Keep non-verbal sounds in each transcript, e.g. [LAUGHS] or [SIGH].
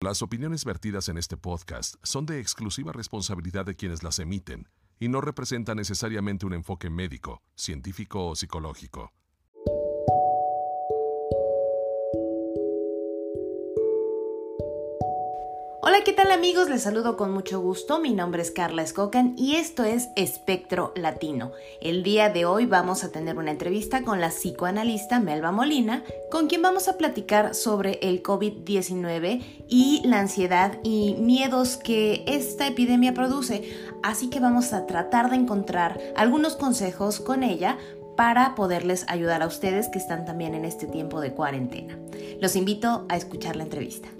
Las opiniones vertidas en este podcast son de exclusiva responsabilidad de quienes las emiten y no representan necesariamente un enfoque médico, científico o psicológico. Hola, ¿qué tal amigos? Les saludo con mucho gusto. Mi nombre es Carla Escocan y esto es Espectro Latino. El día de hoy vamos a tener una entrevista con la psicoanalista Melba Molina, con quien vamos a platicar sobre el COVID-19 y la ansiedad y miedos que esta epidemia produce. Así que vamos a tratar de encontrar algunos consejos con ella para poderles ayudar a ustedes que están también en este tiempo de cuarentena. Los invito a escuchar la entrevista.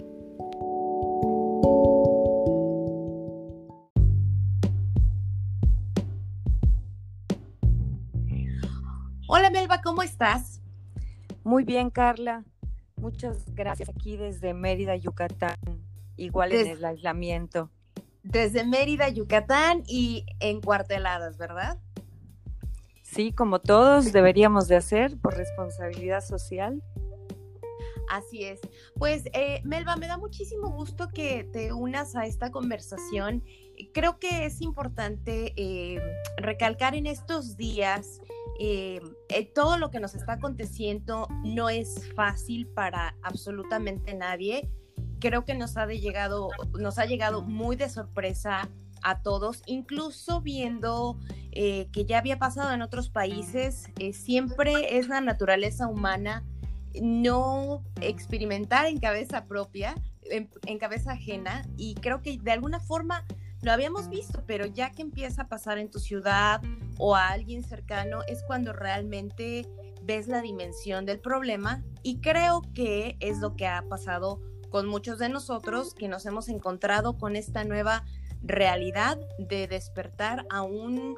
¿Cómo estás? Muy bien, Carla. Muchas gracias aquí desde Mérida, Yucatán. Igual en el aislamiento. Desde Mérida, Yucatán y en cuarteladas, ¿verdad? Sí, como todos deberíamos de hacer por responsabilidad social. Así es. Pues eh, Melba, me da muchísimo gusto que te unas a esta conversación. Creo que es importante eh, recalcar en estos días eh, eh, todo lo que nos está aconteciendo no es fácil para absolutamente nadie. Creo que nos ha, llegado, nos ha llegado muy de sorpresa a todos, incluso viendo eh, que ya había pasado en otros países, siempre es la naturaleza humana no experimentar en cabeza propia, en, cabeza ajena, y creo que de alguna forma lo habíamos visto, pero ya que empieza a pasar en tu ciudad o a alguien cercano, es cuando realmente ves la dimensión del problema y creo que es lo que ha pasado con muchos de nosotros que nos hemos encontrado con esta nueva realidad de despertar a un,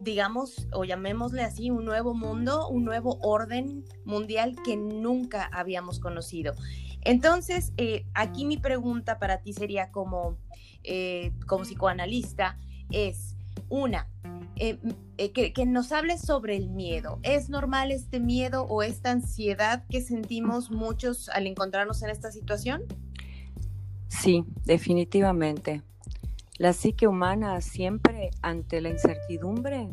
digamos, o llamémosle así, un nuevo mundo, un nuevo orden mundial que nunca habíamos conocido. Entonces, eh, aquí mi pregunta para ti sería como, eh, como psicoanalista, es una, eh, que, que, nos hables sobre el miedo. ¿Es normal este miedo o esta ansiedad que sentimos muchos al encontrarnos en esta situación? Sí, definitivamente. La psique humana siempre ante la incertidumbre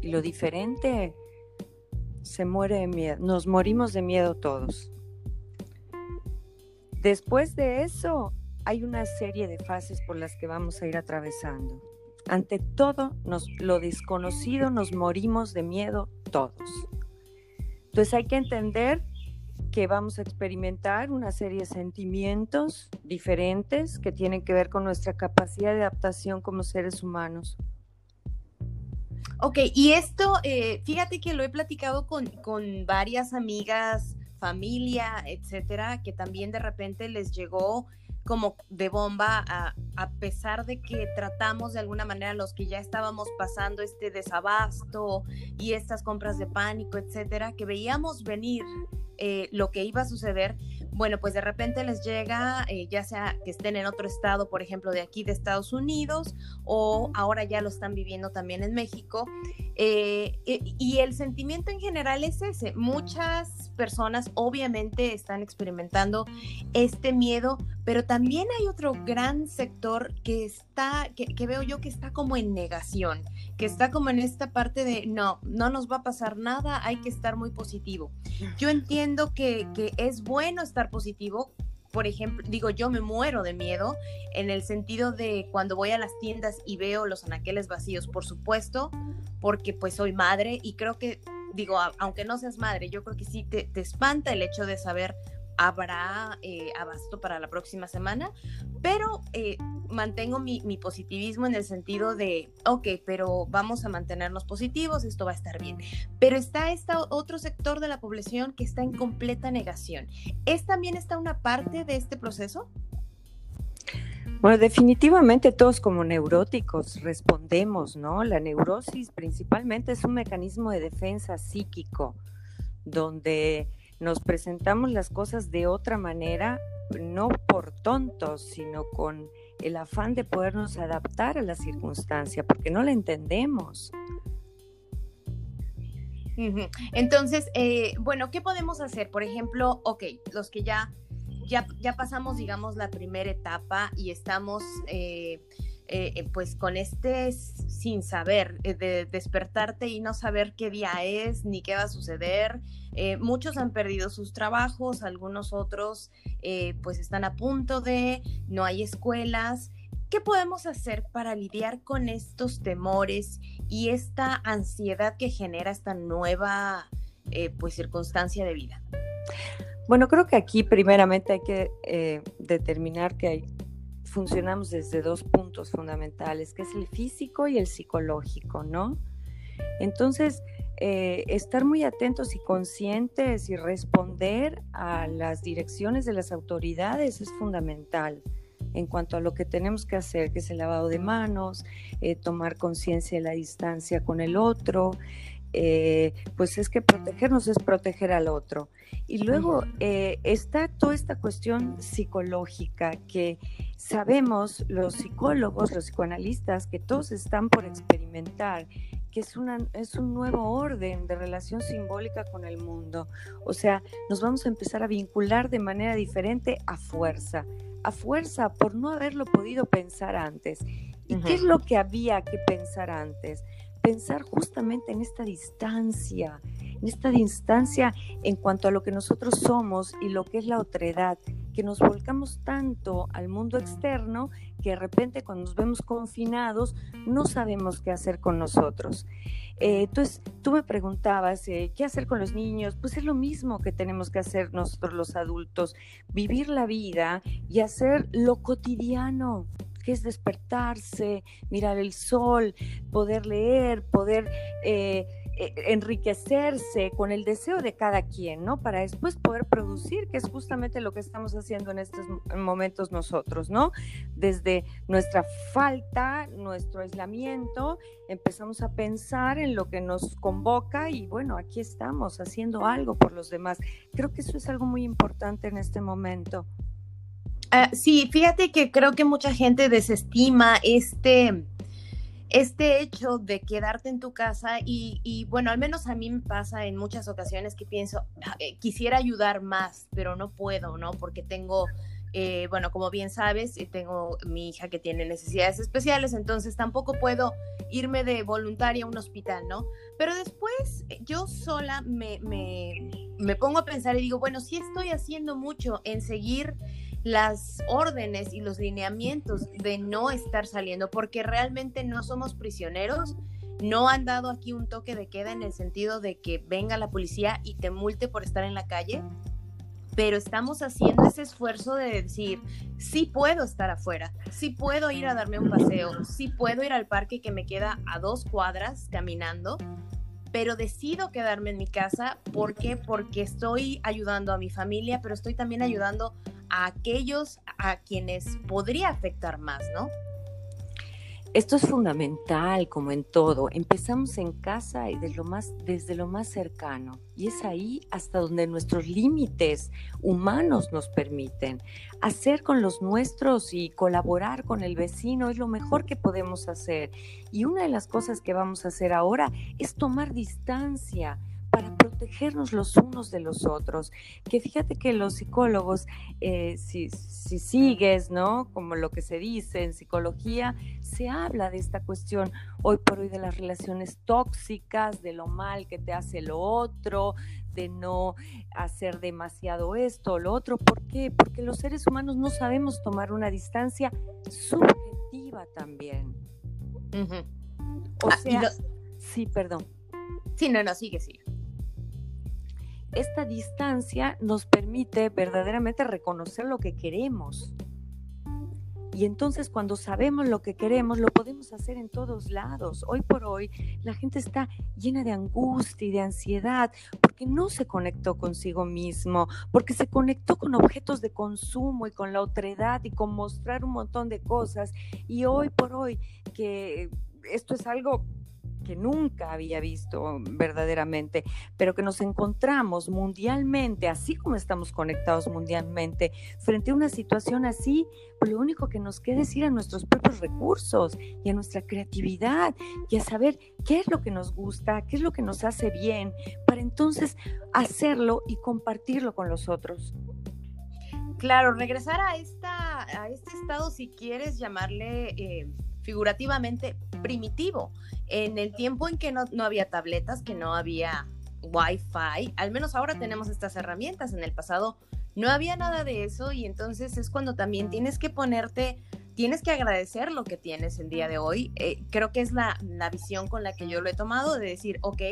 y lo diferente se muere de miedo. Nos morimos de miedo todos. Después de eso, hay una serie de fases por las que vamos a ir atravesando. Ante todo, nos, lo desconocido nos morimos de miedo todos. Entonces hay que entender que vamos a experimentar una serie de sentimientos diferentes que tienen que ver con nuestra capacidad de adaptación como seres humanos. Ok, y esto, eh, fíjate que lo he platicado con, con varias amigas familia, etcétera, que también de repente les llegó como de bomba a, a, pesar de que tratamos de alguna manera los que ya estábamos pasando este desabasto y estas compras de pánico, etcétera, que veíamos venir eh, lo que iba a suceder, bueno, pues de repente les llega, eh, ya sea que estén en otro estado, por ejemplo, de aquí de Estados Unidos, o ahora ya lo están viviendo también en México. Eh, y el sentimiento en general es ese. Muchas personas obviamente están experimentando este miedo, pero también hay otro gran sector que está, que, que veo yo que está como en negación, que está como en esta parte de no, no nos va a pasar nada, hay que estar muy positivo. Yo entiendo que, que es bueno estar positivo, por ejemplo, digo, yo me muero de miedo en el sentido de cuando voy a las tiendas y veo los anaqueles vacíos, por supuesto, porque pues soy madre y creo que, digo, aunque no seas madre, yo creo que sí te, te espanta el hecho de saber habrá eh, abasto para la próxima semana, pero eh, mantengo mi, positivismo en el sentido de, ok, pero vamos a mantenernos positivos, esto va a estar bien. Pero está este otro sector de la población que está en completa negación. ¿Es también está una parte de este proceso? Bueno, definitivamente todos como neuróticos respondemos, ¿no? La neurosis principalmente es un mecanismo de defensa psíquico, donde nos presentamos las cosas de otra manera, no por tontos, sino con el afán de podernos adaptar a la circunstancia, porque no la entendemos. Entonces, eh, bueno, ¿qué podemos hacer? Por ejemplo, ok, los que ya ya, ya pasamos, digamos, la primera etapa y estamos... Eh, eh, eh, pues con este sin saber, de despertarte y no saber qué día es ni qué va a suceder. muchos han perdido sus trabajos, algunos otros pues están a punto de, no hay escuelas. ¿Qué podemos hacer para lidiar con estos temores y esta ansiedad que genera esta nueva pues circunstancia de vida? Bueno, creo que aquí primeramente hay que eh, determinar que funcionamos desde dos puntos fundamentales, que es el físico y el psicológico, ¿no? Entonces, eh, estar muy atentos y conscientes y responder a las direcciones de las autoridades es fundamental en cuanto a lo que tenemos que hacer, que es el lavado de manos, eh, tomar conciencia de la distancia con el otro, eh, pues es que protegernos es proteger al otro. Y luego eh, está toda esta cuestión psicológica que sabemos los psicólogos, los psicoanalistas, que todos están por experimentar, que es, una, es un nuevo orden de relación simbólica con el mundo. O sea, nos vamos a empezar a vincular de manera diferente a fuerza, a fuerza por no haberlo podido pensar antes. ¿Y qué es lo que había que pensar antes? Pensar justamente en esta distancia, en esta distancia en cuanto a lo que nosotros somos y lo que es la otredad, que nos volcamos tanto al mundo externo que de repente cuando nos vemos confinados no sabemos qué hacer con nosotros. Eh, entonces, tú me preguntabas, eh, ¿qué hacer con los niños? Pues es lo mismo que tenemos que hacer nosotros los adultos, vivir la vida y hacer lo cotidiano, que es despertarse, mirar el sol, poder leer, poder eh, eh, enriquecerse con el deseo de cada quien, ¿no? Para después poder producir, que es justamente lo que estamos haciendo en estos momentos nosotros, ¿no? Desde nuestra falta, nuestro aislamiento, empezamos a pensar en lo que nos convoca y bueno, aquí estamos haciendo algo por los demás. Creo que eso es algo muy importante en este momento. Ah, sí, fíjate que creo que mucha gente desestima este, este hecho de quedarte en tu casa y, bueno, al menos a mí me pasa en muchas ocasiones que pienso, ah, eh, quisiera ayudar más, pero no puedo, ¿no? Porque tengo, eh, bueno, como bien sabes, eh, tengo mi hija que tiene necesidades especiales, entonces tampoco puedo irme de voluntaria a un hospital, ¿no? Pero después yo sola me, me, me pongo a pensar y digo, bueno, sí estoy haciendo mucho en seguir las órdenes y los lineamientos de no estar saliendo, porque realmente no somos prisioneros. No han dado aquí un toque de queda en el sentido de que venga la policía y te multe por estar en la calle, pero estamos haciendo ese esfuerzo de decir, sí puedo estar afuera, sí puedo ir a darme un paseo, sí puedo ir al parque que me queda a dos cuadras caminando, pero decido quedarme en mi casa. ¿Por qué? Porque estoy ayudando a mi familia, pero estoy también ayudando a aquellos a quienes podría afectar más, ¿no? Esto es fundamental, como en todo. Empezamos en casa y desde lo más, cercano. Y es ahí hasta donde nuestros límites humanos nos permiten. Hacer con los nuestros y colaborar con el vecino es lo mejor que podemos hacer. Y una de las cosas que vamos a hacer ahora es tomar distancia para protegernos los unos de los otros. Que fíjate que los psicólogos, eh, si, si, sigues, ¿no? Como lo que se dice en psicología, se habla de esta cuestión hoy por hoy de las relaciones tóxicas, de lo mal que te hace lo otro, de no hacer demasiado esto o lo otro. ¿Por qué? Porque los seres humanos no sabemos tomar una distancia subjetiva también. O ah, sea, sí, perdón. Sí, no, no, sigue, sigue esta distancia nos permite verdaderamente reconocer lo que queremos. Y entonces cuando sabemos lo que queremos, lo podemos hacer en todos lados. Hoy por hoy la gente está llena de angustia y de ansiedad porque no se conectó consigo mismo, porque se conectó con objetos de consumo y con la otredad y con mostrar un montón de cosas. Y hoy por hoy que esto es algo que nunca había visto verdaderamente, pero que nos encontramos mundialmente, así como estamos conectados mundialmente, frente a una situación así, pues lo único que nos queda es ir a nuestros propios recursos y a nuestra creatividad y a saber qué es lo que nos gusta, qué es lo que nos hace bien, para entonces hacerlo y compartirlo con los otros. Claro, regresar a, esta, este estado, si quieres llamarle eh, figurativamente primitivo, en el tiempo en que no, no había tabletas, que no había Wi-Fi, al menos ahora tenemos estas herramientas, en el pasado no había nada de eso y entonces es cuando también tienes que ponerte, tienes que agradecer lo que tienes el día de hoy. Eh, creo que es la, la, visión con la que yo lo he tomado, de decir, ok,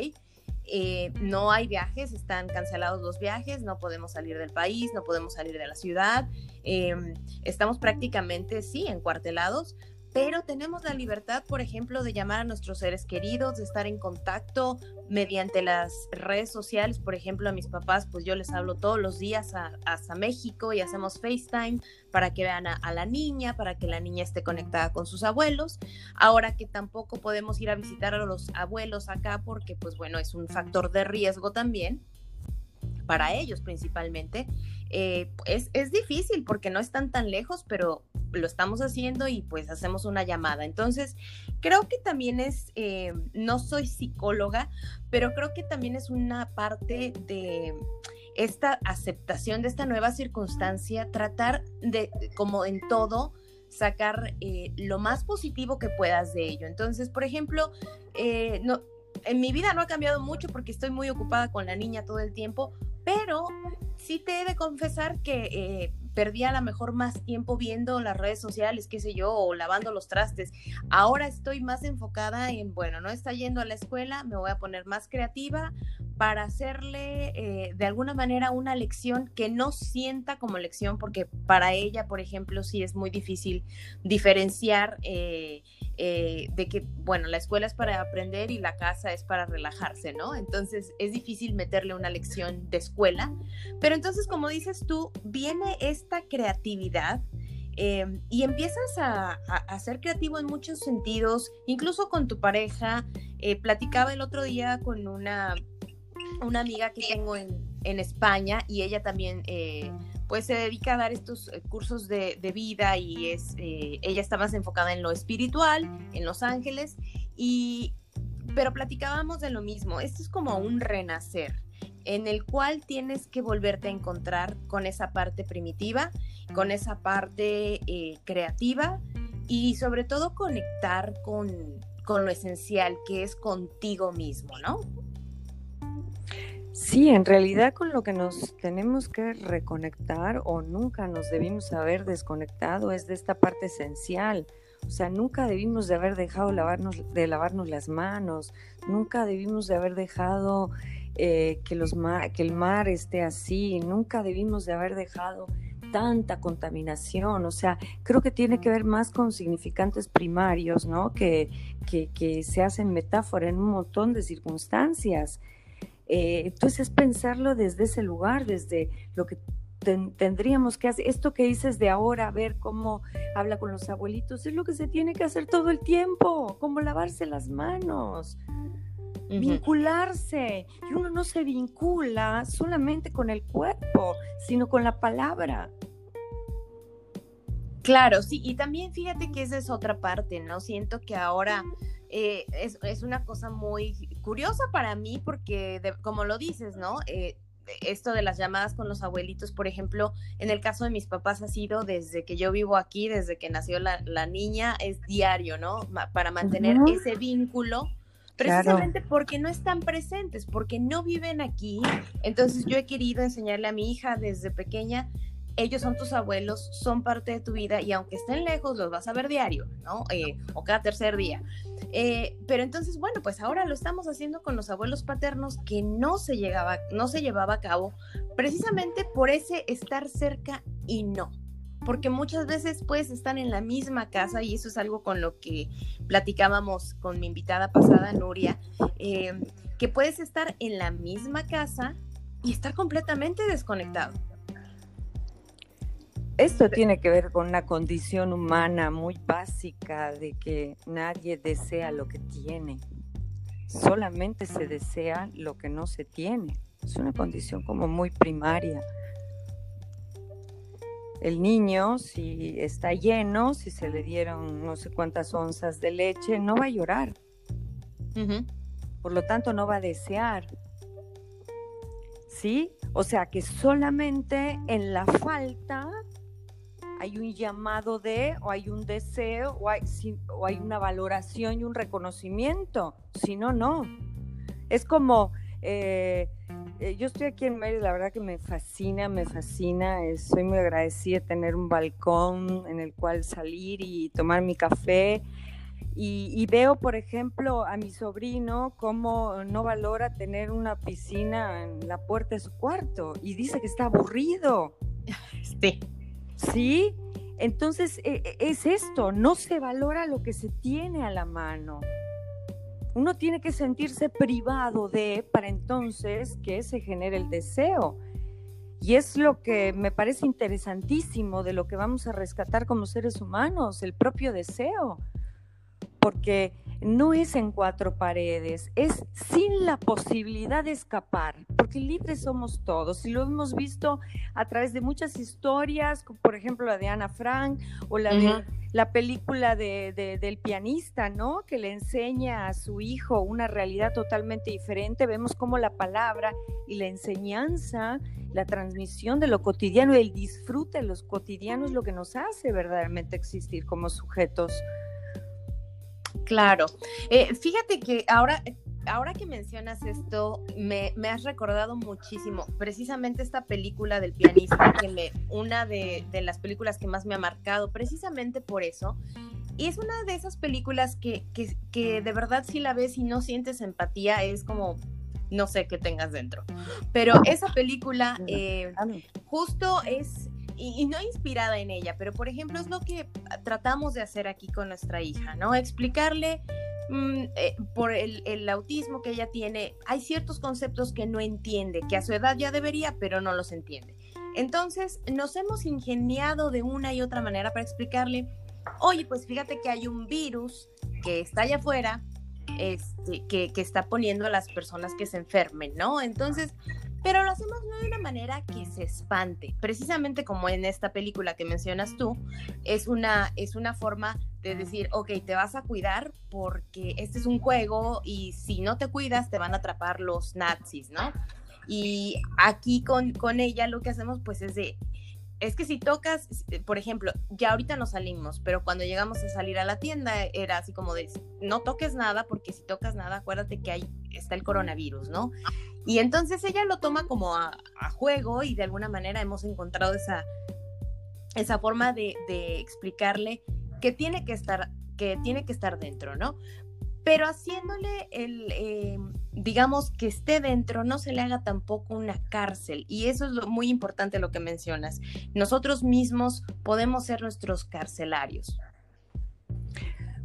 eh, no hay viajes, están cancelados los viajes, no podemos salir del país, no podemos salir de la ciudad, em, estamos prácticamente, sí, encuartelados, pero tenemos la libertad, por ejemplo, de llamar a nuestros seres queridos, de estar en contacto mediante las redes sociales. Por ejemplo, a mis papás, pues yo les hablo todos los días hasta México y hacemos FaceTime para que vean a, la niña, para que la niña esté conectada con sus abuelos. Ahora que tampoco podemos ir a visitar a los abuelos acá porque, pues bueno, es un factor de riesgo también para ellos principalmente. Eh, es, es, difícil porque no están tan lejos, pero lo estamos haciendo y pues hacemos una llamada. Entonces, creo que también es, eh, no soy psicóloga, pero creo que también es una parte de esta aceptación de esta nueva circunstancia, tratar de, como en todo, sacar eh, lo más positivo que puedas de ello. Entonces, por ejemplo, no, en mi vida no ha cambiado mucho porque estoy muy ocupada con la niña todo el tiempo, pero sí te he de confesar que eh, perdí a lo mejor más tiempo viendo las redes sociales, qué sé yo, o lavando los trastes. Ahora estoy más enfocada en, bueno, no está yendo a la escuela, me voy a poner más creativa para hacerle eh, de alguna manera una lección que no sienta como lección, porque para ella, por ejemplo, sí es muy difícil diferenciar. Eh, eh, de que, bueno, la escuela es para aprender y la casa es para relajarse, ¿no? Entonces es difícil meterle una lección de escuela, pero entonces, como dices tú, viene esta creatividad. Eh, y empiezas a, a, ser creativo en muchos sentidos, incluso con tu pareja. Eh, platicaba el otro día con una, una amiga que tengo en, en España y ella también eh, pues se dedica a dar estos eh, cursos de, vida y es, eh, ella está más enfocada en lo espiritual, en los ángeles, y, pero platicábamos de lo mismo, esto es como un renacer en el cual tienes que volverte a encontrar con esa parte primitiva, con esa parte eh, creativa y sobre todo conectar con, con lo esencial que es contigo mismo, ¿no? Sí, en realidad con lo que nos tenemos que reconectar o nunca nos debimos haber desconectado es de esta parte esencial. O sea, nunca debimos de haber dejado lavarnos, de lavarnos las manos, nunca debimos de haber dejado eh, que, el mar esté así, nunca debimos de haber dejado tanta contaminación. O sea, creo que tiene que ver más con significantes primarios, ¿no? Que, que, que se hacen metáfora en un montón de circunstancias. Eh, entonces, pensarlo desde ese lugar, desde lo que tendríamos que hacer. Esto que dices de ahora, ver cómo habla con los abuelitos, es lo que se tiene que hacer todo el tiempo, como lavarse las manos. Vincularse. Y uno no se vincula solamente con el cuerpo, sino con la palabra. Claro, sí, y también fíjate que esa es otra parte, ¿no? Siento que ahora eh, es, es, una cosa muy curiosa para mí porque, como lo dices, ¿no? Eh, esto de las llamadas con los abuelitos, por ejemplo, en el caso de mis papás ha sido desde que yo vivo aquí, desde que nació la, la niña, es diario, ¿no? para mantener ese vínculo, precisamente porque no están presentes, porque no viven aquí. Entonces yo he querido enseñarle a mi hija desde pequeña ellos son tus abuelos, son parte de tu vida y aunque estén lejos, los vas a ver diario, ¿no? Eh, o cada tercer día. Eh, pero entonces, bueno, pues ahora lo estamos haciendo con los abuelos paternos que no se, llegaba, no se llevaba a cabo precisamente por ese estar cerca y no. Porque muchas veces puedes estar en la misma casa y eso es algo con lo que platicábamos con mi invitada pasada, Nuria, eh, que puedes estar en la misma casa y estar completamente desconectado. Esto tiene que ver con una condición humana muy básica de que nadie desea lo que tiene, solamente se desea lo que no se tiene. Es una condición como muy primaria. El niño, si está lleno, si se le dieron no sé cuántas onzas de leche, no va a llorar. Por lo tanto, no va a desear. ¿Sí? O sea que solamente en la falta hay un llamado de, o hay un deseo, o hay, o hay una valoración y un reconocimiento. Si no, no. Es como, eh, eh, yo estoy aquí en Mérida, la verdad que me fascina, me fascina. Eh, soy muy agradecida de tener un balcón en el cual salir y tomar mi café. Y, veo, por ejemplo, a mi sobrino cómo no valora tener una piscina en la puerta de su cuarto y dice que está aburrido. [LAUGHS] Sí. Sí, entonces e, e, es esto, no se valora lo que se tiene a la mano. Uno tiene que sentirse privado de para entonces que se genere el deseo. Y es lo que me parece interesantísimo de lo que vamos a rescatar como seres humanos, el propio deseo. Porque no es en cuatro paredes, es sin la posibilidad de escapar, porque libres somos todos. Y lo hemos visto a través de muchas historias, por ejemplo la de Ana Frank o la de la película de, del pianista, ¿no? Que le enseña a su hijo una realidad totalmente diferente. Vemos cómo la palabra y la enseñanza, la transmisión de lo cotidiano, el disfrute de los cotidianos es lo que nos hace verdaderamente existir como sujetos Claro. Eh, fíjate que ahora, ahora que mencionas esto, me, has recordado muchísimo. Precisamente esta película del pianista, que me, una de, las películas que más me ha marcado, precisamente por eso. Y es una de esas películas que, que, de verdad si la ves y no sientes empatía, es como, no sé qué tengas dentro. Pero esa película eh, justo es y, no inspirada en ella, pero por ejemplo es lo que tratamos de hacer aquí con nuestra hija, ¿no? Explicarle mm, eh, por el, el, autismo que ella tiene, hay ciertos conceptos que no entiende, que a su edad ya debería, pero no los entiende. Entonces nos hemos ingeniado de una y otra manera para explicarle, oye, pues fíjate que hay un virus que está allá afuera, este, que, que, está poniendo a las personas que se enfermen, ¿no? Entonces, pero lo hacemos no de una manera que se espante, precisamente como en esta película que mencionas tú, es una, es una forma de decir, ok, te vas a cuidar porque este es un juego y si no te cuidas te van a atrapar los nazis, ¿no? Y aquí con, con ella lo que hacemos pues es de, es que si tocas, por ejemplo, ya ahorita no salimos, pero cuando llegamos a salir a la tienda era así como de, no toques nada porque si tocas nada, acuérdate que ahí está el coronavirus, ¿no? Y entonces ella lo toma como a, juego y de alguna manera hemos encontrado esa, esa forma de, explicarle que tiene que estar que tiene que estar dentro, ¿no? Pero haciéndole el, eh, digamos, que esté dentro, no se le haga tampoco una cárcel. Y eso es lo, muy importante lo que mencionas. Nosotros mismos podemos ser nuestros carcelarios.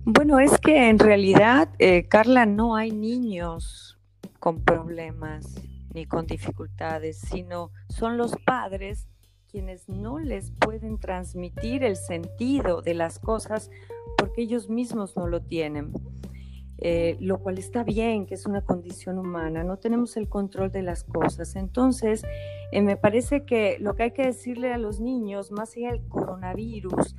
Bueno, es que en realidad, eh, Carla, no hay niños con problemas ni con dificultades, sino son los padres quienes no les pueden transmitir el sentido de las cosas porque ellos mismos no lo tienen. Eh, lo cual está bien, que es una condición humana, no tenemos el control de las cosas. Entonces, eh, me parece que lo que hay que decirle a los niños, más allá del coronavirus,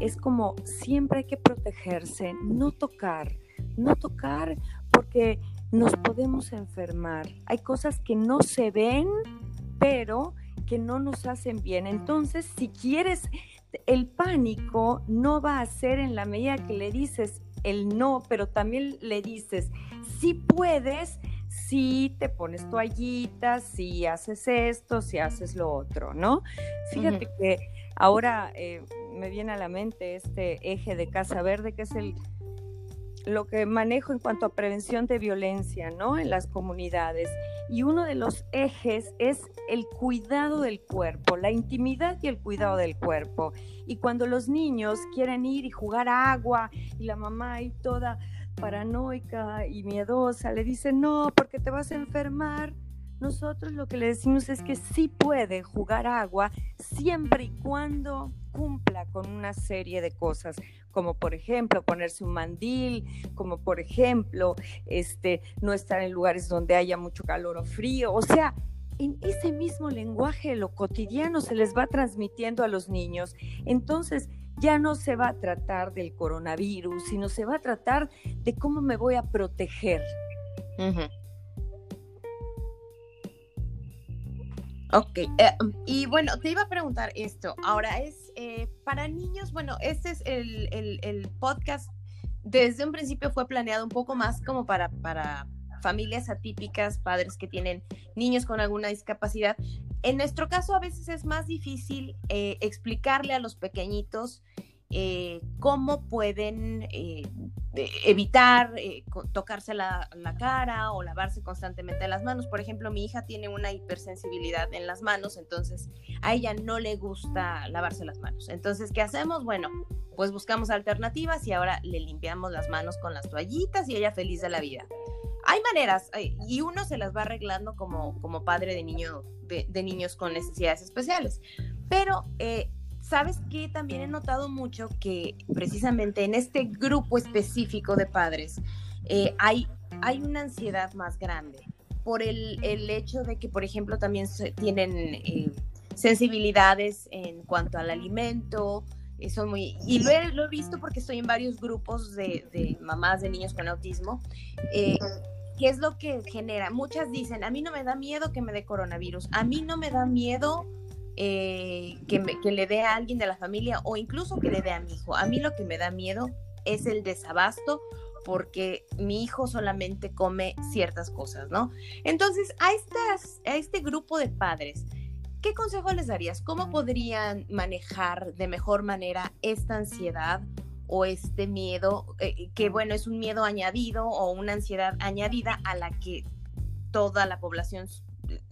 es como siempre hay que protegerse, no tocar, no tocar porque nos podemos enfermar. Hay cosas que no se ven, pero que no nos hacen bien. Entonces, si quieres, el pánico no va a ser en la medida que le dices el no, pero también le dices, si puedes, si te pones toallitas, si haces esto, si haces lo otro, ¿no? Fíjate que ahora eh, me viene a la mente este eje de Casa Verde, que es el lo que manejo en cuanto a prevención de violencia, ¿no? En las comunidades. Y uno de los ejes es el cuidado del cuerpo, la intimidad y el cuidado del cuerpo. Y cuando los niños quieren ir y jugar a agua y la mamá ahí toda paranoica y miedosa le dice, no, porque te vas a enfermar. Nosotros lo que le decimos es que sí puede jugar agua siempre y cuando cumpla con una serie de cosas, como por ejemplo ponerse un mandil, como por ejemplo este, no estar en lugares donde haya mucho calor o frío, o sea, en ese mismo lenguaje lo cotidiano se les va transmitiendo a los niños. Entonces, ya no se va a tratar del coronavirus, sino se va a tratar de cómo me voy a proteger. Ok, eh, y bueno, te iba a preguntar esto. Ahora es eh, para niños, bueno, este es el, podcast, desde un principio fue planeado un poco más como para, para familias atípicas, padres que tienen niños con alguna discapacidad. En nuestro caso a veces es más difícil eh, explicarle a los pequeñitos eh, cómo pueden eh, evitar tocarse la, cara o lavarse constantemente las manos. Por ejemplo, mi hija tiene una hipersensibilidad en las manos, entonces a ella no le gusta lavarse las manos. Entonces, ¿qué hacemos? Bueno, pues buscamos alternativas y ahora le limpiamos las manos con las toallitas y ella feliz de la vida hay maneras y uno se las va arreglando como, padre de, niño, de, niños con necesidades especiales. Pero, eh, ¿sabes qué? También he notado mucho que precisamente en este grupo específico de padres eh, hay, hay una ansiedad más grande por el, el, hecho de que, por ejemplo, también tienen eh, sensibilidades en cuanto al alimento, son muy, y lo he, lo he, visto porque estoy en varios grupos de, de mamás de niños con autismo, eh, ¿Qué es lo que genera? Muchas dicen, a mí no me da miedo que me dé coronavirus, a mí no me da miedo eh, que, que le dé a alguien de la familia o incluso que le dé a mi hijo. A mí lo que me da miedo es el desabasto porque mi hijo solamente come ciertas cosas, ¿no? Entonces, a, estas, a este grupo de padres, ¿qué consejo les darías? ¿Cómo podrían manejar de mejor manera esta ansiedad o este miedo, eh, que bueno, es un miedo añadido o una ansiedad añadida a la que toda la población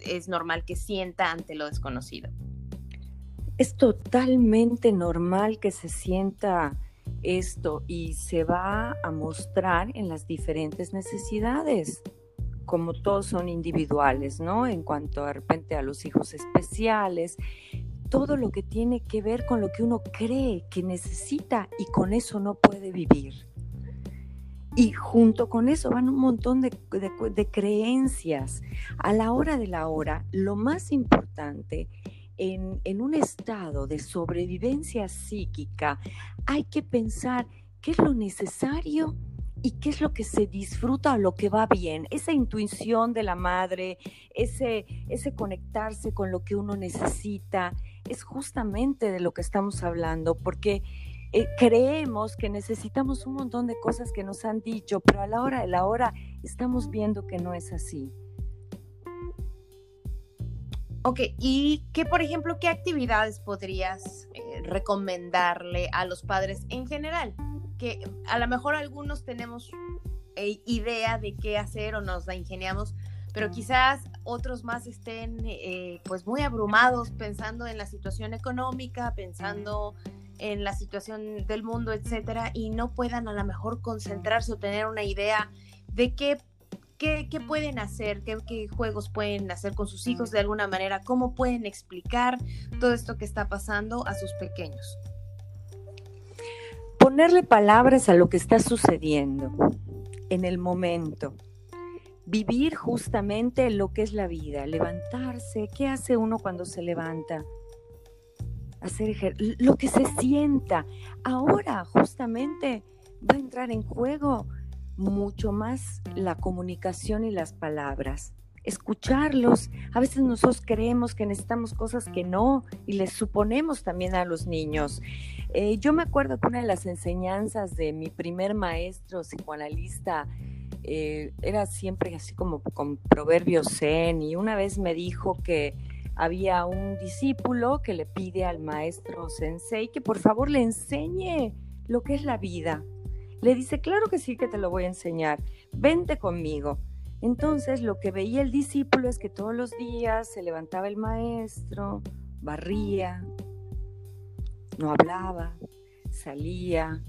es normal que sienta ante lo desconocido. Es totalmente normal que se sienta esto y se va a mostrar en las diferentes necesidades, como todos son individuales, ¿no? En cuanto de repente a los hijos especiales, todo lo que tiene que ver con lo que uno cree que necesita y con eso no puede vivir. Y junto con eso van un montón de, creencias. A la hora de la hora, lo más importante en, un estado de sobrevivencia psíquica, hay que pensar qué es lo necesario y qué es lo que se disfruta o lo que va bien. Esa intuición de la madre, ese, ese conectarse con lo que uno necesita, es justamente de lo que estamos hablando, porque eh, creemos que necesitamos un montón de cosas que nos han dicho, pero a la hora de la hora estamos viendo que no es así. Ok, y qué, por ejemplo, qué actividades podrías eh, recomendarle a los padres en general? Que a lo mejor algunos tenemos eh, idea de qué hacer o nos la ingeniamos, pero quizás otros más estén eh, pues muy abrumados pensando en la situación económica, pensando en la situación del mundo, etcétera, y no puedan a lo mejor concentrarse o tener una idea de qué, qué, pueden hacer, qué, qué, juegos pueden hacer con sus hijos de alguna manera, cómo pueden explicar todo esto que está pasando a sus pequeños. Ponerle palabras a lo que está sucediendo en el momento vivir justamente lo que es la vida, levantarse, ¿qué hace uno cuando se levanta? Hacer lo que se sienta. Ahora justamente va a entrar en juego mucho más la comunicación y las palabras. Escucharlos. A veces nosotros creemos que necesitamos cosas que no y les suponemos también a los niños. Eh, yo me acuerdo que una de las enseñanzas de mi primer maestro psicoanalista, eh, era siempre así como con proverbios zen y una vez me dijo que había un discípulo que le pide al maestro sensei que por favor le enseñe lo que es la vida. Le dice, claro que sí que te lo voy a enseñar, vente conmigo. Entonces lo que veía el discípulo es que todos los días se levantaba el maestro, barría, no hablaba, salía,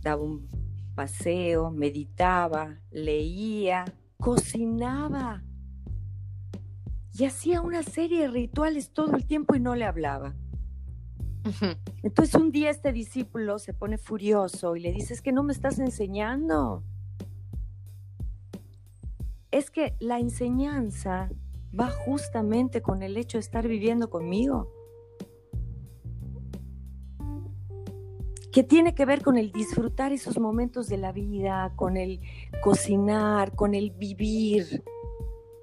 daba un paseo, meditaba, leía, cocinaba y hacía una serie de rituales todo el tiempo y no le hablaba. Entonces un día este discípulo se pone furioso y le dice, es que no me estás enseñando. Es que la enseñanza va justamente con el hecho de estar viviendo conmigo. que tiene que ver con el disfrutar esos momentos de la vida, con el cocinar, con el vivir.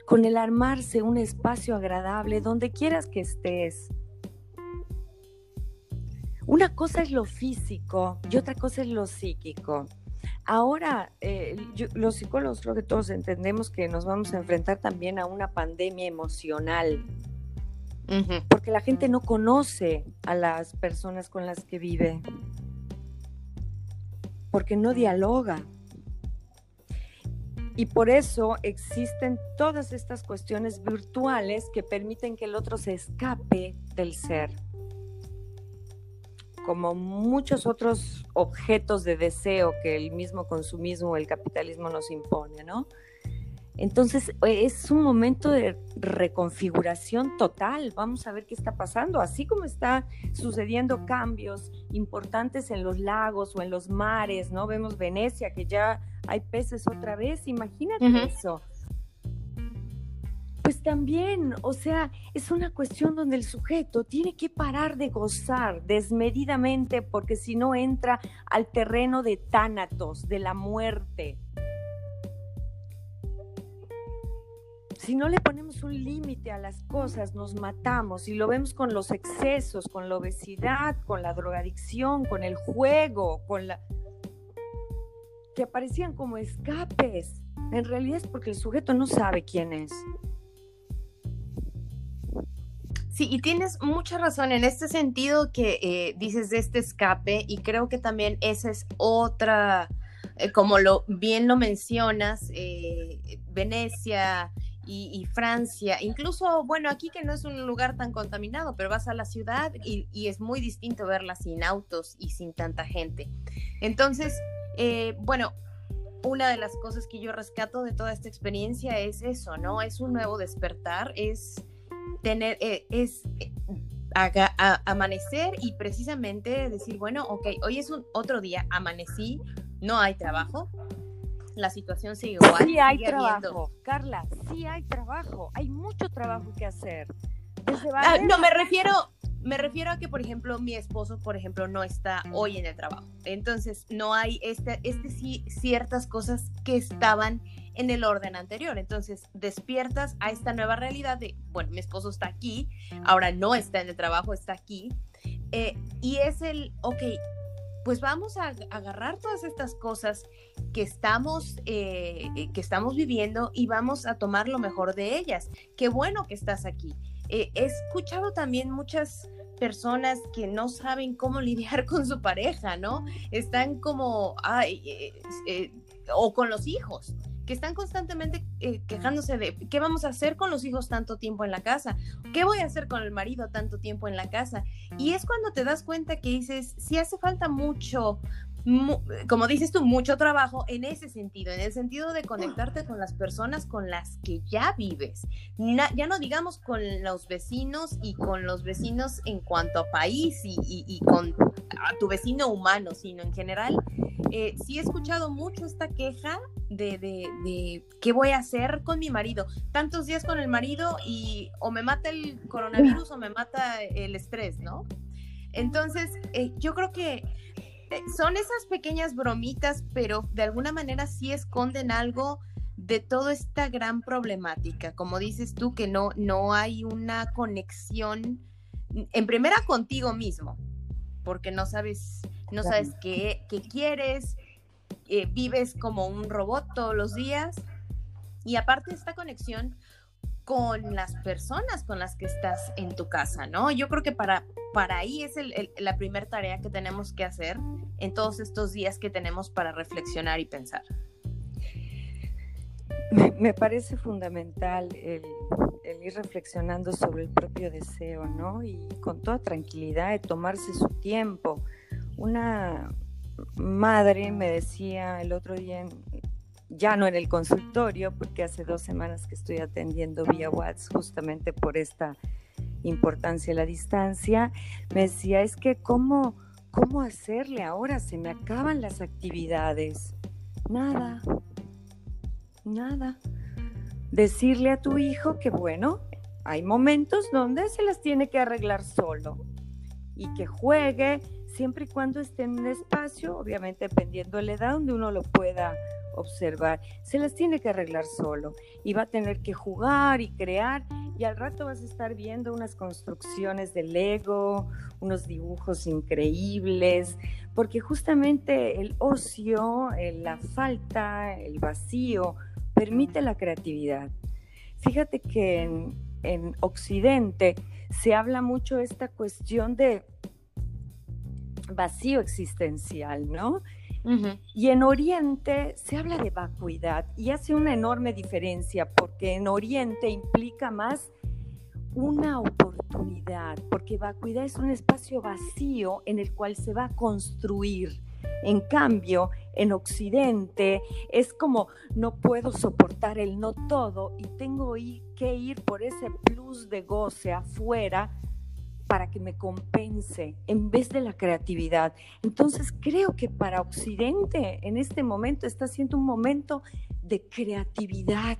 con el armarse un espacio agradable donde quieras que estés. Una cosa es lo físico y otra cosa es lo psíquico. Ahora, eh, los psicólogos creo que todos entendemos que nos vamos a enfrentar también a una pandemia emocional, porque la gente no conoce a las personas con las que vive, porque no dialoga. Y por eso existen todas estas cuestiones virtuales que permiten que el otro se escape del ser como muchos otros objetos de deseo que el mismo consumismo, el capitalismo nos impone, ¿no? Entonces es un momento de reconfiguración total. Vamos a ver qué está pasando. Así como está sucediendo cambios importantes en los lagos o en los mares, ¿no? Vemos Venecia que ya hay peces otra vez. Imagínate eso también, o sea, es una cuestión donde el sujeto tiene que parar de gozar desmedidamente porque si no entra al terreno de tánatos, de la muerte. Si no le ponemos un límite a las cosas, nos matamos y lo vemos con los excesos, con la obesidad, con la drogadicción, con el juego, con la que aparecían como escapes. En realidad es porque el sujeto no sabe quién es. Sí, y tienes mucha razón en este sentido que eh, dices de este escape y creo que también esa es otra, eh, como lo bien lo mencionas, eh, Venecia y, Francia, incluso, bueno, aquí que no es un lugar tan contaminado, pero vas a la ciudad y, y es muy distinto verla sin autos y sin tanta gente. Entonces, bueno, una de las cosas que yo rescato de toda esta experiencia es eso, ¿no? Es un nuevo despertar, es tener, eh, es eh, amanecer y precisamente decir, bueno, ok, hoy es un otro día, amanecí, no hay trabajo, la situación sigue igual. Sí hay trabajo, Carla, sí hay trabajo, hay mucho trabajo que hacer. Ah, no, me refiero, me refiero a que, por ejemplo, mi esposo, por ejemplo, no está hoy en el trabajo. Entonces, no hay este, este sí, ciertas cosas que estaban en el orden anterior. Entonces, despiertas a esta nueva realidad de, bueno, mi esposo está aquí, ahora no está en el trabajo, está aquí. Eh, y es el, ok, pues vamos a agarrar todas estas cosas que estamos, eh, eh, que estamos viviendo y vamos a tomar lo mejor de ellas. Qué bueno que estás aquí. he escuchado también muchas personas que no saben cómo lidiar [LAUGHS] con su pareja, ¿no? Están como, ay, o con los hijos que están constantemente eh, quejándose de qué vamos a hacer con los hijos tanto tiempo en la casa, qué voy a hacer con el marido tanto tiempo en la casa. Y es cuando te das cuenta que dices, si hace falta mucho, como dices tú, mucho trabajo en ese sentido, en el sentido de conectarte con las personas con las que ya vives. ya no digamos con los vecinos y con los vecinos en cuanto a país y, con a tu vecino humano, sino en general. Eh, sí he escuchado mucho esta queja de, de, qué voy a hacer con mi marido. Tantos días con el marido y o me mata el coronavirus o me mata el estrés, ¿no? Entonces, eh, yo creo que eh, son esas pequeñas bromitas, pero de alguna manera sí esconden algo de toda esta gran problemática. Como dices tú, que no, no hay una conexión, en primera contigo mismo, porque no sabes, no sabes qué, qué quieres, eh, vives como un robot todos los días. Y aparte esta conexión con las personas con las que estás en tu casa, ¿no? Yo creo que para, para ahí es la primera tarea que tenemos que hacer en todos estos días que tenemos para reflexionar y pensar. Me, parece fundamental el, el, ir reflexionando sobre el propio deseo, ¿no? Y con toda tranquilidad de tomarse su tiempo. Una madre me decía el otro día ya no en el consultorio, porque hace dos semanas que estoy atendiendo vía WhatsApp justamente por esta importancia de la distancia, me decía, es que cómo, cómo hacerle ahora, se me acaban las actividades. Nada, nada. Decirle a tu hijo que bueno, hay momentos donde se las tiene que arreglar solo y que juegue siempre y cuando esté en un espacio, obviamente dependiendo de la edad donde uno lo pueda observar, se las tiene que arreglar solo y va a tener que jugar y crear y al rato vas a estar viendo unas construcciones de Lego, unos dibujos increíbles, porque justamente el ocio, la falta, el vacío, permite la creatividad. Fíjate que en, en Occidente se habla mucho esta cuestión de vacío existencial, ¿no? Y en Oriente se habla de vacuidad y hace una enorme diferencia porque en Oriente implica más una oportunidad, porque vacuidad es un espacio vacío en el cual se va a construir. En cambio, en Occidente es como no puedo soportar el no todo y tengo que ir por ese plus de goce afuera para que me compense en vez de la creatividad. Entonces creo que para Occidente en este momento está siendo un momento de creatividad.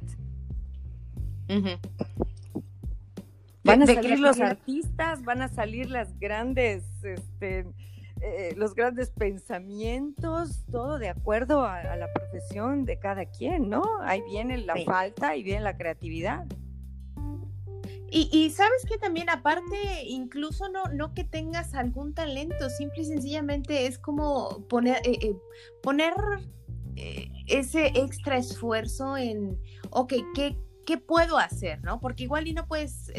Van a salir los artistas, van a salir las grandes, este, eh, los grandes pensamientos, todo de acuerdo a, la profesión de cada quien, ¿no? Ahí viene la falta y viene la creatividad. Y, sabes que también aparte, incluso no, no que tengas algún talento, simple y sencillamente es como poner, eh, eh, poner eh, ese extra esfuerzo en, ok, ¿qué, ¿qué puedo hacer? ¿No? Porque igual y no puedes,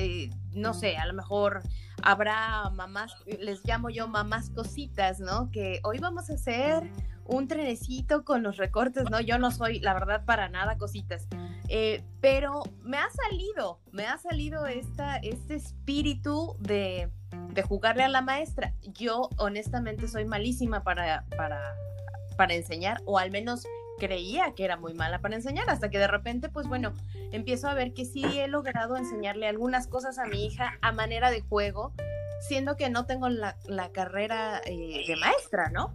no sé, a lo mejor habrá mamás, les llamo yo mamás cositas, ¿no? Que hoy vamos a hacer un trenecito con los recortes, ¿no? Yo no soy, la verdad, para nada cositas. Eh, pero me ha salido, me ha salido esta, este espíritu de, de, jugarle a la maestra. Yo honestamente soy malísima para, para, para enseñar, o al menos creía que era muy mala para enseñar, hasta que de repente, pues bueno, empiezo a ver que sí he logrado enseñarle algunas cosas a mi hija a manera de juego, siendo que no tengo la, la carrera eh, de maestra, ¿no?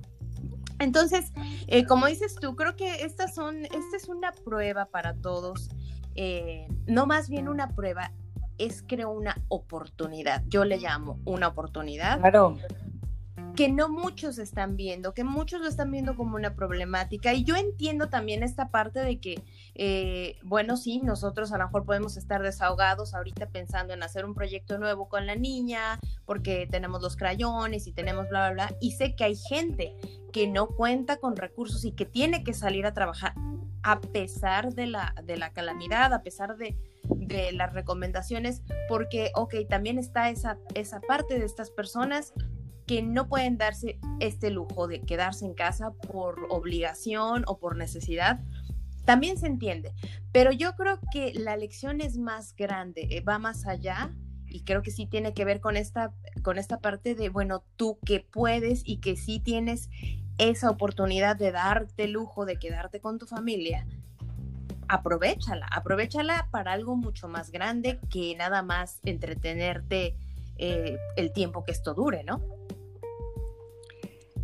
Entonces, eh, como dices tú, creo que estas son, esta es una prueba para todos, eh, no más bien una prueba, es creo una oportunidad. Yo le llamo una oportunidad. Claro que no muchos están viendo, que muchos lo están viendo como una problemática. Y yo entiendo también esta parte de que, eh, bueno, sí, nosotros a lo mejor podemos estar desahogados ahorita pensando en hacer un proyecto nuevo con la niña, porque tenemos los crayones y tenemos bla, bla, bla. Y sé que hay gente que no cuenta con recursos y que tiene que salir a trabajar a pesar de la, de la calamidad, a pesar de, de las recomendaciones, porque, ok, también está esa, esa parte de estas personas que no pueden darse este lujo de quedarse en casa por obligación o por necesidad, también se entiende. Pero yo creo que la lección es más grande, eh, va más allá y creo que sí tiene que ver con esta, con esta parte de, bueno, tú que puedes y que sí tienes esa oportunidad de darte lujo de quedarte con tu familia, aprovechala, aprovechala para algo mucho más grande que nada más entretenerte eh, el tiempo que esto dure, ¿no?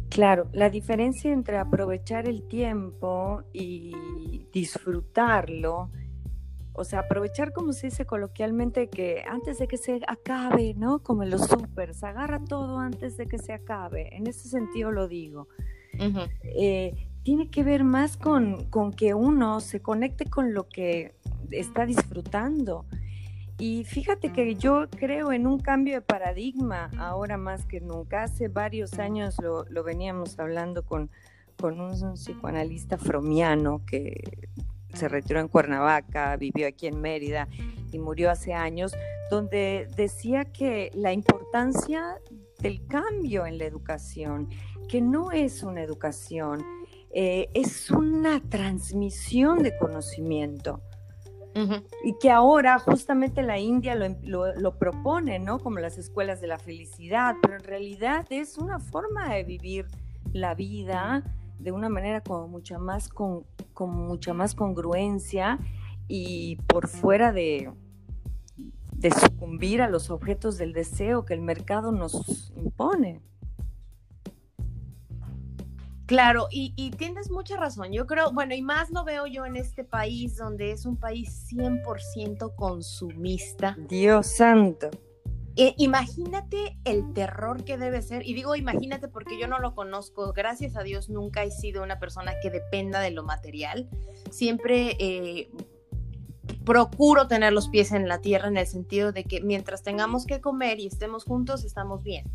Claro, la diferencia entre aprovechar el tiempo y disfrutarlo, o sea, aprovechar como se dice coloquialmente que antes de que se acabe, ¿no? Como en los supers, agarra todo antes de que se acabe, en ese sentido lo digo. Eh, tiene que ver más con, con que uno se conecte con lo que está disfrutando y fíjate que yo creo en un cambio de paradigma ahora más que nunca. Hace varios años lo, veníamos hablando con, con un, psicoanalista fromiano que se retiró en Cuernavaca, vivió aquí en Mérida y murió hace años, donde decía que la importancia del cambio en la educación, que no es una educación, eh, es una transmisión de conocimiento. Y que ahora justamente la India lo, propone, ¿no? Como las escuelas de la felicidad, pero en realidad es una forma de vivir la vida de una manera mucha más, con, mucha más congruencia y por fuera de, de sucumbir a los objetos del deseo que el mercado nos impone. Claro, y, tienes mucha razón. Yo creo, bueno, y más lo veo yo en este país donde es un país 100% consumista. Dios santo. eh, imagínate el terror que debe ser, y digo imagínate porque yo no lo conozco, gracias a Dios nunca he sido una persona que dependa de lo material, siempre eh, procuro tener los pies en la tierra en el sentido de que mientras tengamos que comer y estemos juntos, estamos bien.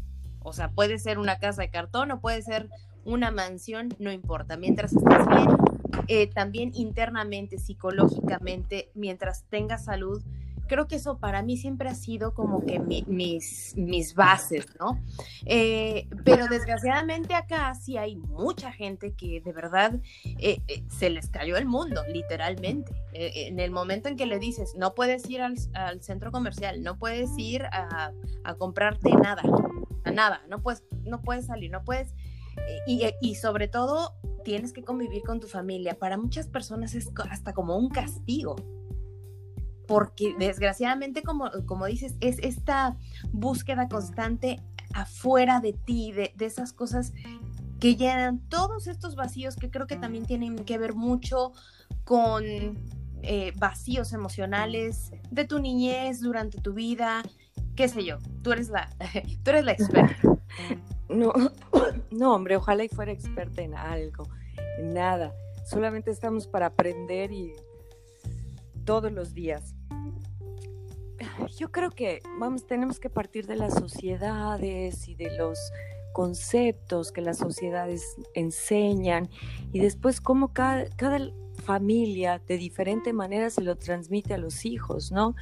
O sea, puede ser una casa de cartón o puede ser una mansión, no importa, mientras estés bien, eh, también internamente, psicológicamente, mientras tengas salud, creo que eso para mí siempre ha sido como que mis, mis bases, ¿no? Eh, pero desgraciadamente acá sí hay mucha gente que de verdad eh, se les cayó el mundo, literalmente. en el momento en que le dices, no puedes ir al, centro comercial, no puedes ir a, a, comprarte nada, a nada, no puedes, no puedes salir, no puedes... Y, y sobre todo tienes que convivir con tu familia. Para muchas personas es hasta como un castigo porque desgraciadamente, como, como dices, es esta búsqueda constante afuera de ti, de, esas cosas que llenan todos estos vacíos que creo que también tienen que ver mucho con eh, vacíos emocionales de tu niñez durante tu vida, qué sé yo, tú eres la, [LAUGHS] tú eres la experta. [LAUGHS] No, [COUGHS] no, hombre, ojalá y fuera experta en algo, en nada. Solamente estamos para aprender y todos los días yo creo que vamos, tenemos que partir de las sociedades y de los conceptos que las sociedades enseñan y después cómo cada, familia de diferente manera se lo transmite a los hijos, ¿no?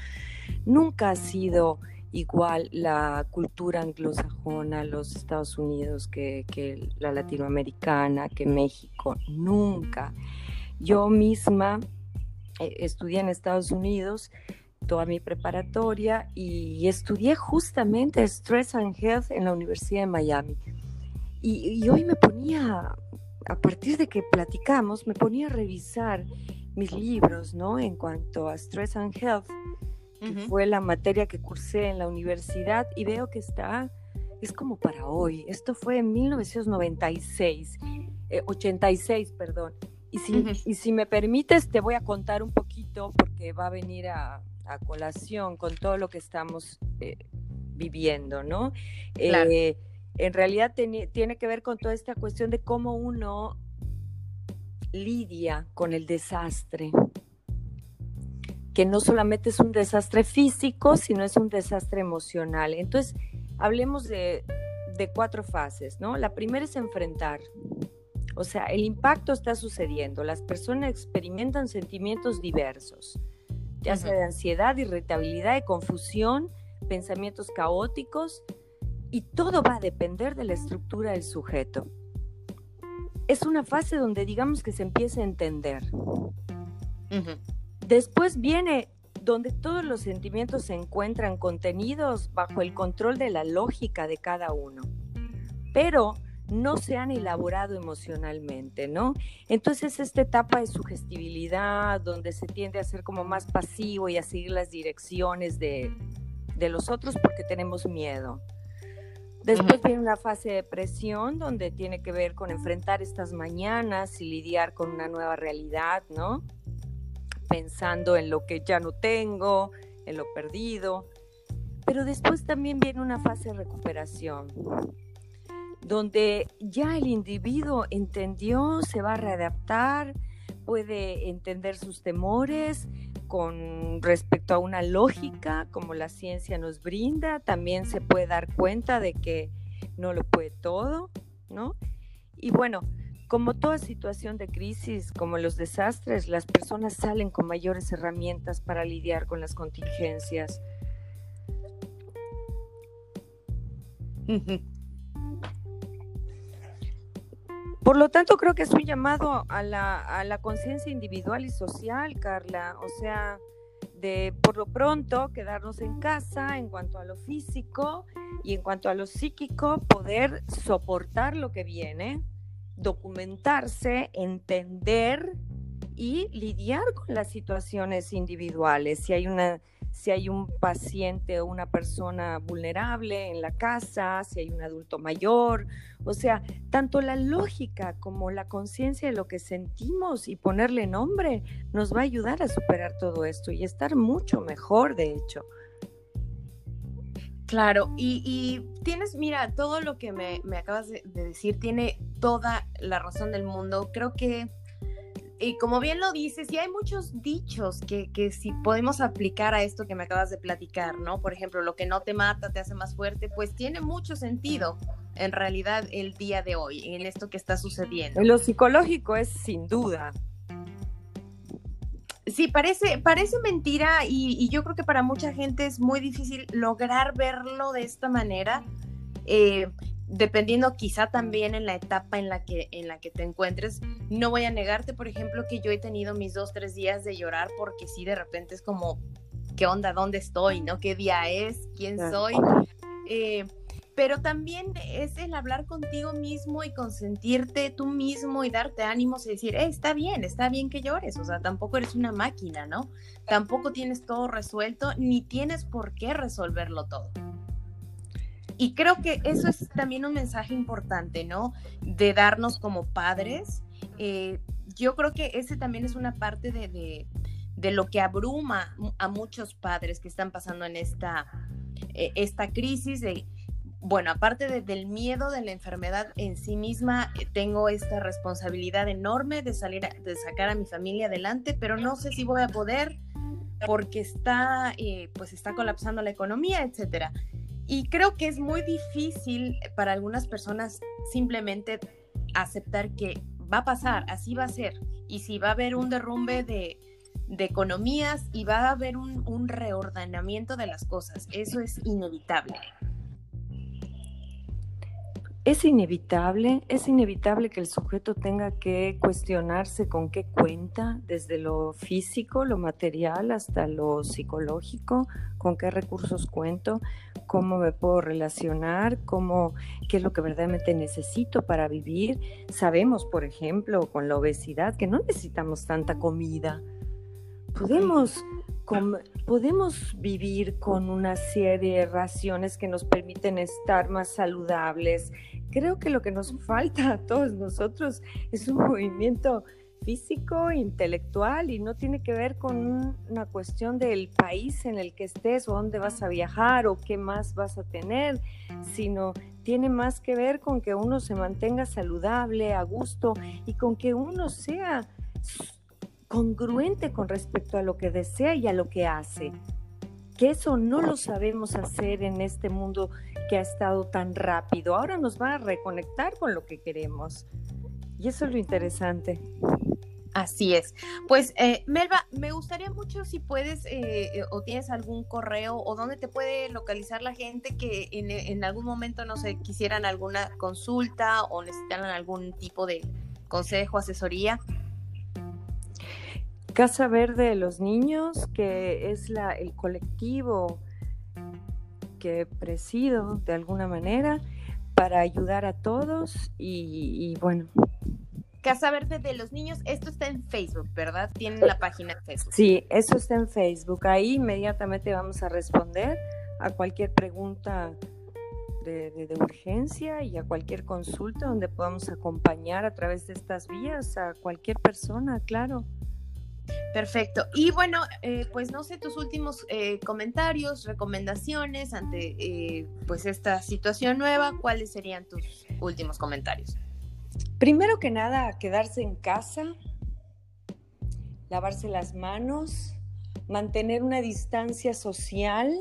Nunca ha sido igual la cultura anglosajona, los Estados Unidos, que, la latinoamericana, que México, nunca. Yo misma eh, estudié en Estados Unidos toda mi preparatoria y estudié justamente Stress and Health en la Universidad de Miami. Y, hoy me ponía, a partir de que platicamos, me ponía a revisar mis libros, ¿no? En cuanto a Stress and Health, que fue la materia que cursé en la universidad, y veo que está, es como para hoy. Esto fue en 1996, 86, eh, perdón. Y si, y si me permites, te voy a contar un poquito porque va a venir a, a colación con todo lo que estamos eh, viviendo, ¿no? Eh, en realidad tiene que ver con toda esta cuestión de cómo uno lidia con el desastre, que no solamente es un desastre físico, sino es un desastre emocional. Entonces, hablemos de, de cuatro fases, ¿no? La primera es enfrentar. O sea, el impacto está sucediendo, las personas experimentan sentimientos diversos ya sea de ansiedad, irritabilidad, de confusión, pensamientos caóticos, y todo va a depender de la estructura del sujeto. Es una fase donde digamos que se empieza a entender. Después viene donde todos los sentimientos se encuentran contenidos bajo el control de la lógica de cada uno. Pero no se han elaborado emocionalmente, ¿no? Entonces, esta etapa de sugestibilidad, donde se tiende a ser como más pasivo y a seguir las direcciones de, los otros porque tenemos miedo. Después viene una fase de presión donde tiene que ver con enfrentar estas mañanas y lidiar con una nueva realidad, ¿no? Pensando en lo que ya no tengo, en lo perdido. Pero después también viene una fase de recuperación, donde ya el individuo entendió, se va a readaptar, puede entender sus temores con respecto a una lógica como la ciencia nos brinda, también se puede dar cuenta de que no lo puede todo, ¿no? Y bueno, como toda situación de crisis, como los desastres, las personas salen con mayores herramientas para lidiar con las contingencias. Por lo tanto, creo que es un llamado a la, conciencia individual y social, Carla. O sea, de por lo pronto quedarnos en casa en cuanto a lo físico y en cuanto a lo psíquico, poder soportar lo que viene, documentarse, entender y lidiar con las situaciones individuales. Si hay una si hay un paciente o una persona vulnerable en la casa, si hay un adulto mayor, o sea, tanto la lógica como la conciencia de lo que sentimos y ponerle nombre nos va a ayudar a superar todo esto y estar mucho mejor, de hecho. Claro, y, tienes, mira, todo lo que me, acabas de, decir tiene toda la razón del mundo. Creo que, y como bien lo dices, y hay muchos dichos que, que si podemos aplicar a esto que me acabas de platicar, ¿no? Por ejemplo, lo que no te mata te hace más fuerte, pues tiene mucho sentido en realidad el día de hoy, en esto que está sucediendo. Lo psicológico es sin duda Sí, parece, parece mentira y, yo creo que para mucha gente es muy difícil lograr verlo de esta manera, eh, dependiendo quizá también en la etapa en la, que, en la que te encuentres. No voy a negarte, por ejemplo, que yo he tenido mis dos, tres días de llorar porque sí, de repente es como, ¿qué onda? ¿Dónde estoy? ¿No? ¿Qué día es? ¿Quién soy? Eh, pero también es el hablar contigo mismo y consentirte tú mismo y darte ánimos y decir, está bien, está bien que llores, o sea, tampoco eres una máquina, ¿no? Tampoco tienes todo resuelto, ni tienes por qué resolverlo todo. Y creo que eso es también un mensaje importante, ¿no? De darnos como padres. Eh, yo creo que ese también es una parte de, de, lo que abruma a muchos padres que están pasando en esta, eh, esta crisis de bueno, aparte del miedo de la enfermedad en sí misma, eh, tengo esta responsabilidad enorme de salir, de sacar a mi familia adelante, pero no sé si voy a poder porque está, eh, pues está colapsando la economía, etcétera. Y creo que es muy difícil para algunas personas simplemente aceptar que va a pasar, así va a ser. Y si va a haber un derrumbe de, economías y va a haber un reordenamiento de las cosas, eso es inevitable. Es inevitable, es inevitable que el sujeto tenga que cuestionarse con qué cuenta, desde lo físico, lo material, hasta lo psicológico, con qué recursos cuento, cómo me puedo relacionar, cómo, qué es lo que verdaderamente necesito para vivir. Sabemos, por ejemplo, con la obesidad, que no necesitamos tanta comida. Podemos podemos vivir con una serie de raciones que nos permiten estar más saludables, creo que lo que nos falta a todos nosotros es un movimiento físico, intelectual y no tiene que ver con una cuestión del país en el que estés o dónde vas a viajar o qué más vas a tener, sino tiene más que ver con que uno se mantenga saludable, a gusto y con que uno sea congruente con respecto a lo que desea y a lo que hace. Que eso no lo sabemos hacer en este mundo que ha estado tan rápido. Ahora nos va a reconectar con lo que queremos. Y eso es lo interesante. Así es. Pues, eh, Melba, me gustaría mucho si puedes eh, eh, o tienes algún correo o dónde te puede localizar la gente que en, algún momento, no sé, quisieran alguna consulta o necesitaran algún tipo de consejo, asesoría. Casa Verde de los Niños, que es la, el colectivo que presido de alguna manera para ayudar a todos y, bueno. Casa Verde de los Niños, esto está en Facebook, ¿verdad? Tienen la página en Facebook. Sí, eso está en Facebook. Ahí inmediatamente vamos a responder a cualquier pregunta de, de, urgencia y a cualquier consulta donde podamos acompañar a través de estas vías a cualquier persona, claro. Perfecto. Y bueno, eh, pues no sé tus últimos eh, comentarios, recomendaciones ante eh, pues esta situación nueva. ¿Cuáles serían tus últimos comentarios? Primero que nada, quedarse en casa, lavarse las manos, mantener una distancia social,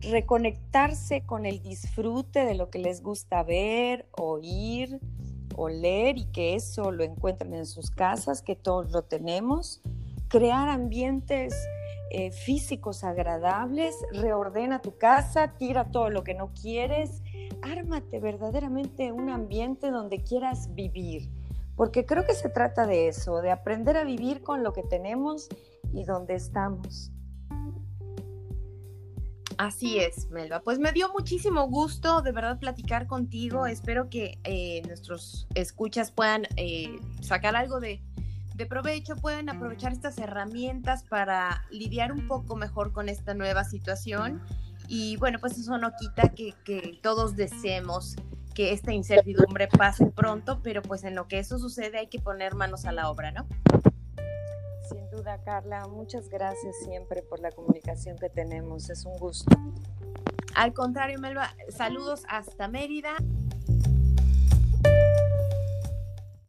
reconectarse con el disfrute de lo que les gusta ver, oír, oler y que eso lo encuentren en sus casas, que todos lo tenemos, crear ambientes eh, físicos agradables, reordena tu casa, tira todo lo que no quieres, ármate verdaderamente un ambiente donde quieras vivir, porque creo que se trata de eso, de aprender a vivir con lo que tenemos y donde estamos. Así es, Melba. Pues me dio muchísimo gusto de verdad platicar contigo. Espero que eh, nuestros escuchas puedan eh, sacar algo de, provecho, puedan aprovechar estas herramientas para lidiar un poco mejor con esta nueva situación. Y bueno, pues eso no quita que, que todos deseemos que esta incertidumbre pase pronto, pero pues en lo que eso sucede hay que poner manos a la obra, ¿no? Sin duda, Carla, muchas gracias siempre por la comunicación que tenemos. Es un gusto. Al contrario, Melba, saludos hasta Mérida.